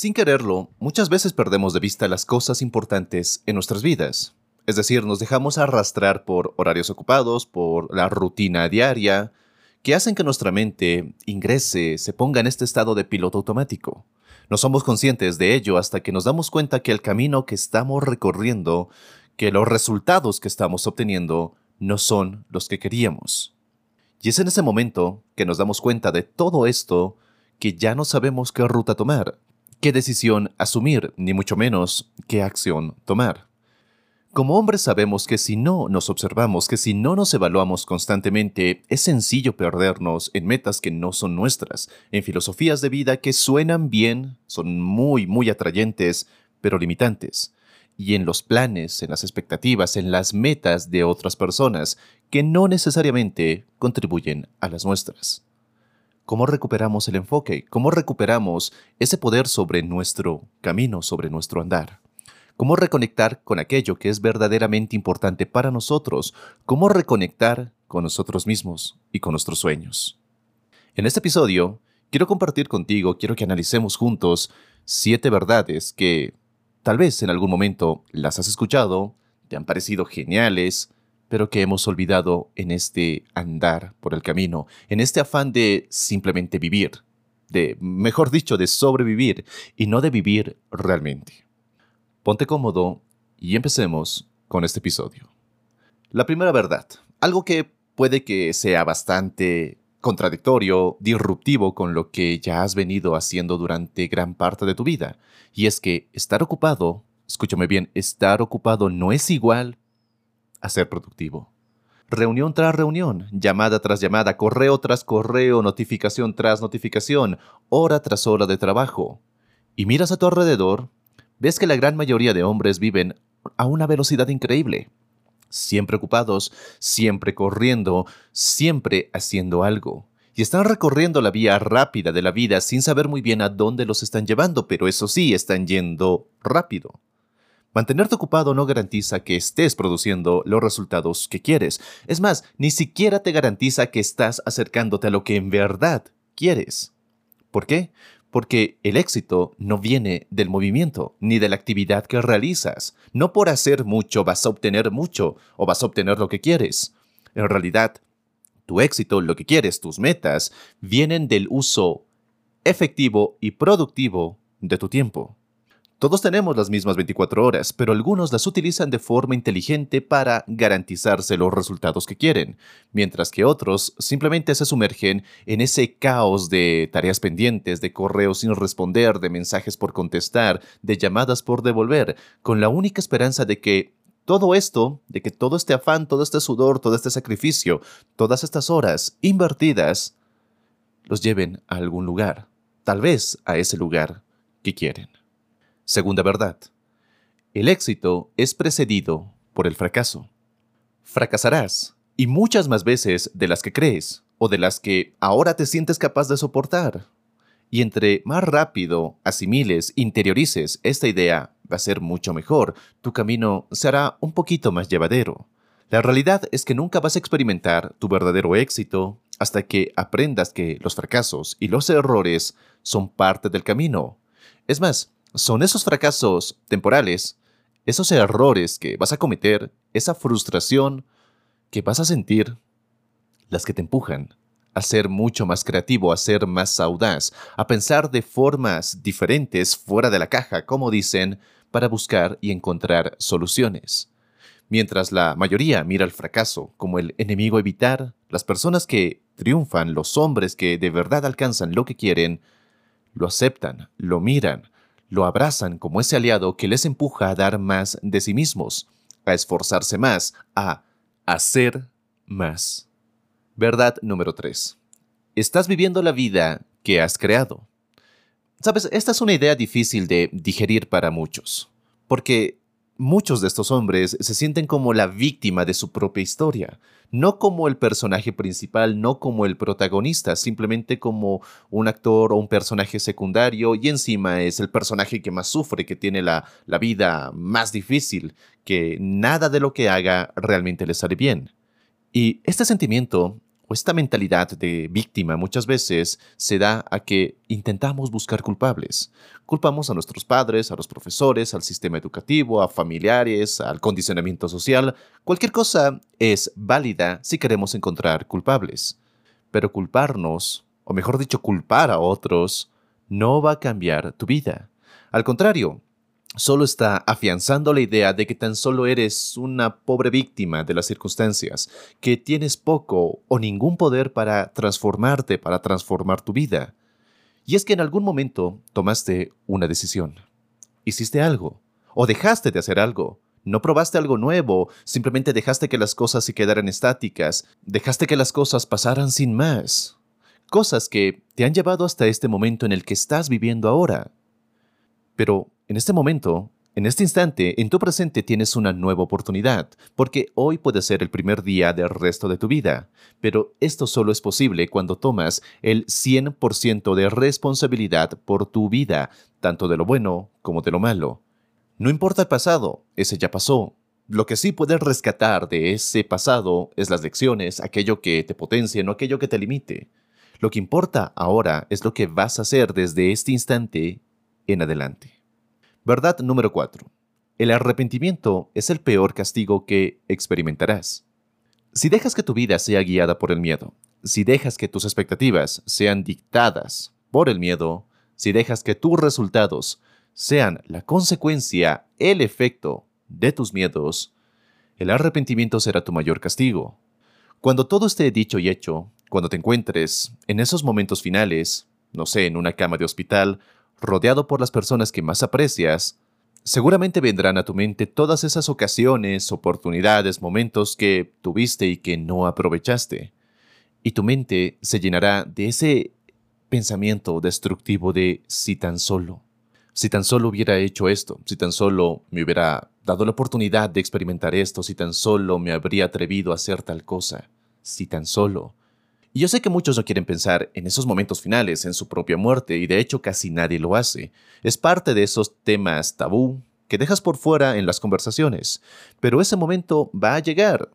Sin quererlo, muchas veces perdemos de vista las cosas importantes en nuestras vidas. Es decir, nos dejamos arrastrar por horarios ocupados, por la rutina diaria, que hacen que nuestra mente ingrese, se ponga en este estado de piloto automático. No somos conscientes de ello hasta que nos damos cuenta que el camino que estamos recorriendo, que los resultados que estamos obteniendo, no son los que queríamos. Y es en ese momento que nos damos cuenta de todo esto que ya no sabemos qué ruta tomar, qué decisión asumir, ni mucho menos qué acción tomar. Como hombres sabemos que si no nos observamos, que si no nos evaluamos constantemente, es sencillo perdernos en metas que no son nuestras, en filosofías de vida que suenan bien, son muy, muy atrayentes, pero limitantes, y en los planes, en las expectativas, en las metas de otras personas que no necesariamente contribuyen a las nuestras. ¿Cómo recuperamos el enfoque? ¿Cómo recuperamos ese poder sobre nuestro camino, sobre nuestro andar? ¿Cómo reconectar con aquello que es verdaderamente importante para nosotros? ¿Cómo reconectar con nosotros mismos y con nuestros sueños? En este episodio, quiero compartir contigo, quiero que analicemos juntos siete verdades que tal vez en algún momento las has escuchado, te han parecido geniales, pero que hemos olvidado en este andar por el camino, en este afán de simplemente vivir, de, mejor dicho, de sobrevivir y no de vivir realmente. Ponte cómodo y empecemos con este episodio. La primera verdad, algo que puede que sea bastante contradictorio, disruptivo con lo que ya has venido haciendo durante gran parte de tu vida, y es que estar ocupado, escúchame bien, estar ocupado no es igual a ser productivo. Reunión tras reunión, llamada tras llamada, correo tras correo, notificación tras notificación, hora tras hora de trabajo. Y miras a tu alrededor, ves que la gran mayoría de hombres viven a una velocidad increíble. Siempre ocupados, siempre corriendo, siempre haciendo algo. Y están recorriendo la vía rápida de la vida sin saber muy bien a dónde los están llevando, pero eso sí, están yendo rápido. Mantenerte ocupado no garantiza que estés produciendo los resultados que quieres. Es más, ni siquiera te garantiza que estás acercándote a lo que en verdad quieres. ¿Por qué? Porque el éxito no viene del movimiento ni de la actividad que realizas. No por hacer mucho vas a obtener mucho o vas a obtener lo que quieres. En realidad, tu éxito, lo que quieres, tus metas, vienen del uso efectivo y productivo de tu tiempo. Todos tenemos las mismas 24 horas, pero algunos las utilizan de forma inteligente para garantizarse los resultados que quieren, mientras que otros simplemente se sumergen en ese caos de tareas pendientes, de correos sin responder, de mensajes por contestar, de llamadas por devolver, con la única esperanza de que todo esto, de que todo este afán, todo este sudor, todo este sacrificio, todas estas horas invertidas, los lleven a algún lugar, tal vez a ese lugar que quieren. Segunda verdad. El éxito es precedido por el fracaso. Fracasarás, y muchas más veces de las que crees, o de las que ahora te sientes capaz de soportar. Y entre más rápido asimiles, interiorices esta idea, va a ser mucho mejor, tu camino será un poquito más llevadero. La realidad es que nunca vas a experimentar tu verdadero éxito hasta que aprendas que los fracasos y los errores son parte del camino. Es más, son esos fracasos temporales, esos errores que vas a cometer, esa frustración que vas a sentir, las que te empujan a ser mucho más creativo, a ser más audaz, a pensar de formas diferentes fuera de la caja, como dicen, para buscar y encontrar soluciones. Mientras la mayoría mira el fracaso como el enemigo a evitar, las personas que triunfan, los hombres que de verdad alcanzan lo que quieren, lo aceptan, lo miran, lo abrazan como ese aliado que les empuja a dar más de sí mismos, a esforzarse más, a hacer más. Verdad número 3. Estás viviendo la vida que has creado. Sabes, esta es una idea difícil de digerir para muchos, porque muchos de estos hombres se sienten como la víctima de su propia historia, no como el personaje principal, no como el protagonista, simplemente como un actor o un personaje secundario y encima es el personaje que más sufre, que tiene la, la vida más difícil, que nada de lo que haga realmente le sale bien. Y este sentimiento esta mentalidad de víctima muchas veces se da a que intentamos buscar culpables. Culpamos a nuestros padres, a los profesores, al sistema educativo, a familiares, al condicionamiento social. Cualquier cosa es válida si queremos encontrar culpables. Pero culparnos, o mejor dicho, culpar a otros, no va a cambiar tu vida. Al contrario, solo está afianzando la idea de que tan solo eres una pobre víctima de las circunstancias, que tienes poco o ningún poder para transformarte, para transformar tu vida. Y es que en algún momento tomaste una decisión, hiciste algo, o dejaste de hacer algo, no probaste algo nuevo, simplemente dejaste que las cosas se quedaran estáticas, dejaste que las cosas pasaran sin más. Cosas que te han llevado hasta este momento en el que estás viviendo ahora. Pero en este momento, en este instante, en tu presente tienes una nueva oportunidad, porque hoy puede ser el primer día del resto de tu vida, pero esto solo es posible cuando tomas el 100% de responsabilidad por tu vida, tanto de lo bueno como de lo malo. No importa el pasado, ese ya pasó. Lo que sí puedes rescatar de ese pasado es las lecciones, aquello que te potencie, no aquello que te limite. Lo que importa ahora es lo que vas a hacer desde este instante en adelante. Verdad número 4. El arrepentimiento es el peor castigo que experimentarás. Si dejas que tu vida sea guiada por el miedo, si dejas que tus expectativas sean dictadas por el miedo, si dejas que tus resultados sean la consecuencia, el efecto de tus miedos, el arrepentimiento será tu mayor castigo. Cuando todo esté dicho y hecho, cuando te encuentres en esos momentos finales, no sé, en una cama de hospital rodeado por las personas que más aprecias, seguramente vendrán a tu mente todas esas ocasiones, oportunidades, momentos que tuviste y que no aprovechaste. Y tu mente se llenará de ese pensamiento destructivo de si tan solo, si tan solo hubiera hecho esto, si tan solo me hubiera dado la oportunidad de experimentar esto, si tan solo me habría atrevido a hacer tal cosa, si tan solo. Y yo sé que muchos no quieren pensar en esos momentos finales, en su propia muerte, y de hecho casi nadie lo hace. Es parte de esos temas tabú que dejas por fuera en las conversaciones. Pero ese momento va a llegar,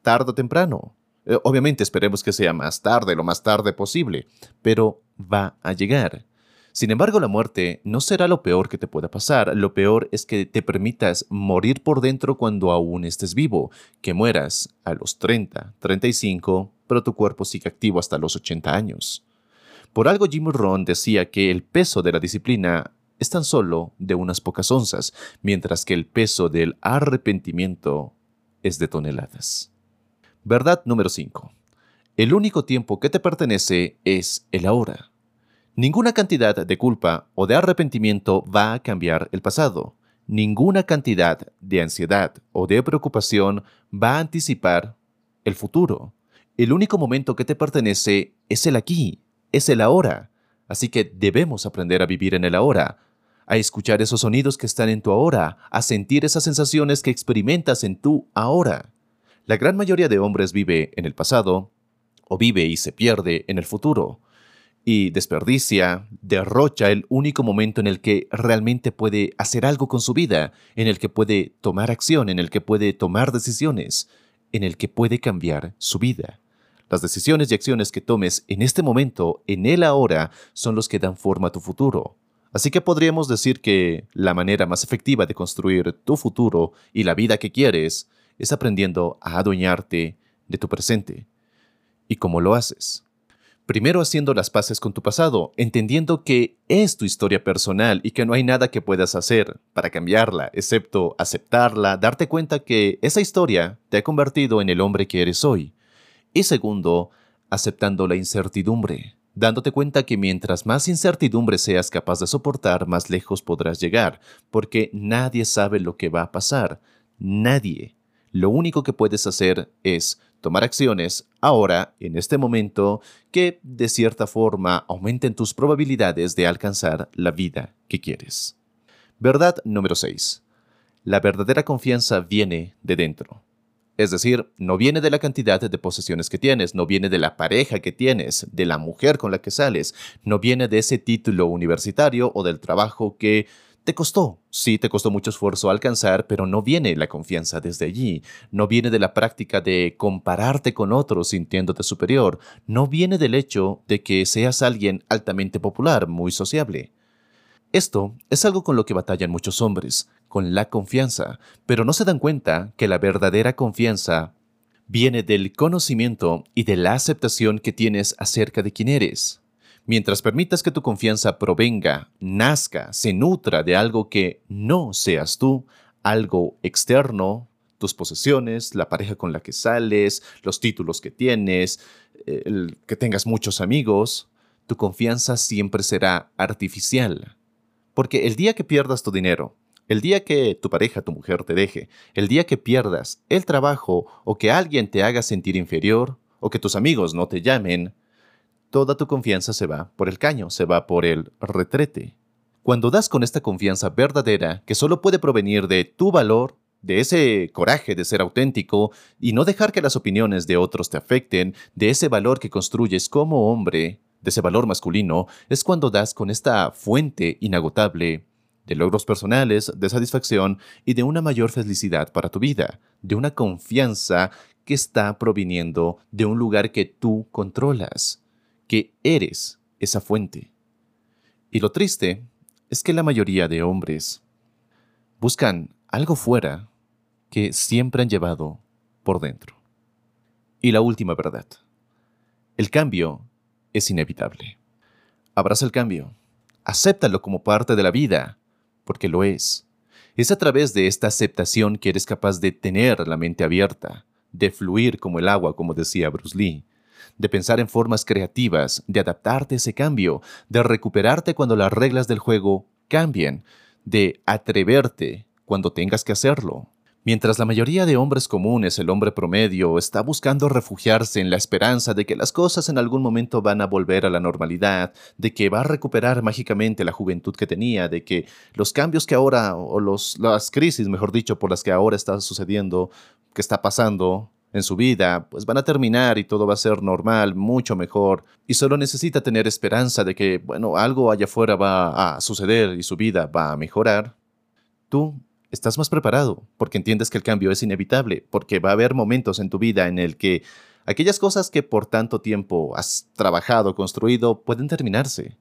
tarde o temprano. Eh, obviamente esperemos que sea más tarde, lo más tarde posible, pero va a llegar. Sin embargo, la muerte no será lo peor que te pueda pasar. Lo peor es que te permitas morir por dentro cuando aún estés vivo, que mueras a los 30, 35, pero tu cuerpo sigue activo hasta los 80 años. Por algo Jim Rohn decía que el peso de la disciplina es tan solo de unas pocas onzas, mientras que el peso del arrepentimiento es de toneladas. Verdad número 5. El único tiempo que te pertenece es el ahora. Ninguna cantidad de culpa o de arrepentimiento va a cambiar el pasado. Ninguna cantidad de ansiedad o de preocupación va a anticipar el futuro. El único momento que te pertenece es el aquí, es el ahora. Así que debemos aprender a vivir en el ahora, a escuchar esos sonidos que están en tu ahora, a sentir esas sensaciones que experimentas en tu ahora. La gran mayoría de hombres vive en el pasado o vive y se pierde en el futuro y desperdicia, derrocha el único momento en el que realmente puede hacer algo con su vida, en el que puede tomar acción, en el que puede tomar decisiones, en el que puede cambiar su vida. Las decisiones y acciones que tomes en este momento, en el ahora, son los que dan forma a tu futuro. Así que podríamos decir que la manera más efectiva de construir tu futuro y la vida que quieres es aprendiendo a adueñarte de tu presente. ¿Y cómo lo haces? Primero haciendo las paces con tu pasado, entendiendo que es tu historia personal y que no hay nada que puedas hacer para cambiarla, excepto aceptarla, darte cuenta que esa historia te ha convertido en el hombre que eres hoy. Y segundo, aceptando la incertidumbre, dándote cuenta que mientras más incertidumbre seas capaz de soportar, más lejos podrás llegar, porque nadie sabe lo que va a pasar, nadie. Lo único que puedes hacer es tomar acciones ahora, en este momento, que de cierta forma aumenten tus probabilidades de alcanzar la vida que quieres. Verdad número 6. La verdadera confianza viene de dentro. Es decir, no viene de la cantidad de posesiones que tienes, no viene de la pareja que tienes, de la mujer con la que sales, no viene de ese título universitario o del trabajo que te costó. Sí, te costó mucho esfuerzo alcanzar, pero no viene la confianza desde allí, no viene de la práctica de compararte con otros sintiéndote superior, no viene del hecho de que seas alguien altamente popular, muy sociable. Esto es algo con lo que batallan muchos hombres, con la confianza, pero no se dan cuenta que la verdadera confianza viene del conocimiento y de la aceptación que tienes acerca de quién eres. Mientras permitas que tu confianza provenga, nazca, se nutra de algo que no seas tú, algo externo, tus posesiones, la pareja con la que sales, los títulos que tienes, que tengas muchos amigos, tu confianza siempre será artificial. Porque el día que pierdas tu dinero, el día que tu pareja, tu mujer te deje, el día que pierdas el trabajo o que alguien te haga sentir inferior o que tus amigos no te llamen, toda tu confianza se va por el caño, se va por el retrete. Cuando das con esta confianza verdadera que solo puede provenir de tu valor, de ese coraje de ser auténtico y no dejar que las opiniones de otros te afecten, de ese valor que construyes como hombre, de ese valor masculino, es cuando das con esta fuente inagotable de logros personales, de satisfacción y de una mayor felicidad para tu vida, de una confianza que está proviniendo de un lugar que tú controlas, que eres esa fuente. Y lo triste es que la mayoría de hombres buscan algo fuera que siempre han llevado por dentro. Y la última verdad. El cambio es inevitable. Abraza el cambio. Acéptalo como parte de la vida porque lo es. Es a través de esta aceptación que eres capaz de tener la mente abierta, de fluir como el agua, como decía Bruce Lee, de pensar en formas creativas, de adaptarte a ese cambio, de recuperarte cuando las reglas del juego cambien, de atreverte cuando tengas que hacerlo. Mientras la mayoría de hombres comunes, el hombre promedio, está buscando refugiarse en la esperanza de que las cosas en algún momento van a volver a la normalidad, de que va a recuperar mágicamente la juventud que tenía, de que los cambios que ahora, o las crisis, mejor dicho, por las que ahora está sucediendo, que está pasando en su vida, pues van a terminar y todo va a ser normal, mucho mejor, y solo necesita tener esperanza de que, bueno, algo allá afuera va a suceder y su vida va a mejorar. Tú estás más preparado, porque entiendes que el cambio es inevitable, porque va a haber momentos en tu vida en el que aquellas cosas que por tanto tiempo has trabajado, construido, pueden terminarse.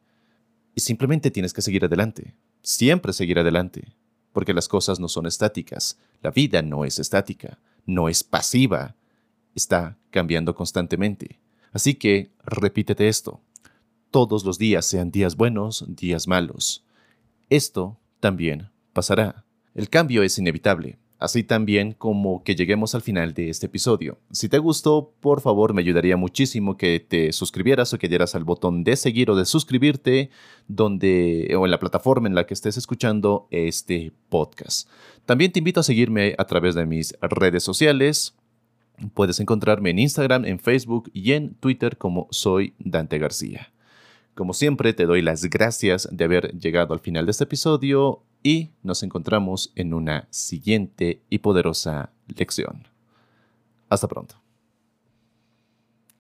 Y simplemente tienes que seguir adelante, siempre seguir adelante, porque las cosas no son estáticas, la vida no es estática, no es pasiva, está cambiando constantemente. Así que repítete esto, todos los días sean días buenos, días malos. Esto también pasará. El cambio es inevitable, así también como que lleguemos al final de este episodio. Si te gustó, por favor me ayudaría muchísimo que te suscribieras o que dieras al botón de seguir o de suscribirte donde o en la plataforma en la que estés escuchando este podcast. También te invito a seguirme a través de mis redes sociales. Puedes encontrarme en Instagram, en Facebook y en Twitter como soy Dante García. Como siempre, te doy las gracias de haber llegado al final de este episodio y nos encontramos en una siguiente y poderosa lección. Hasta pronto.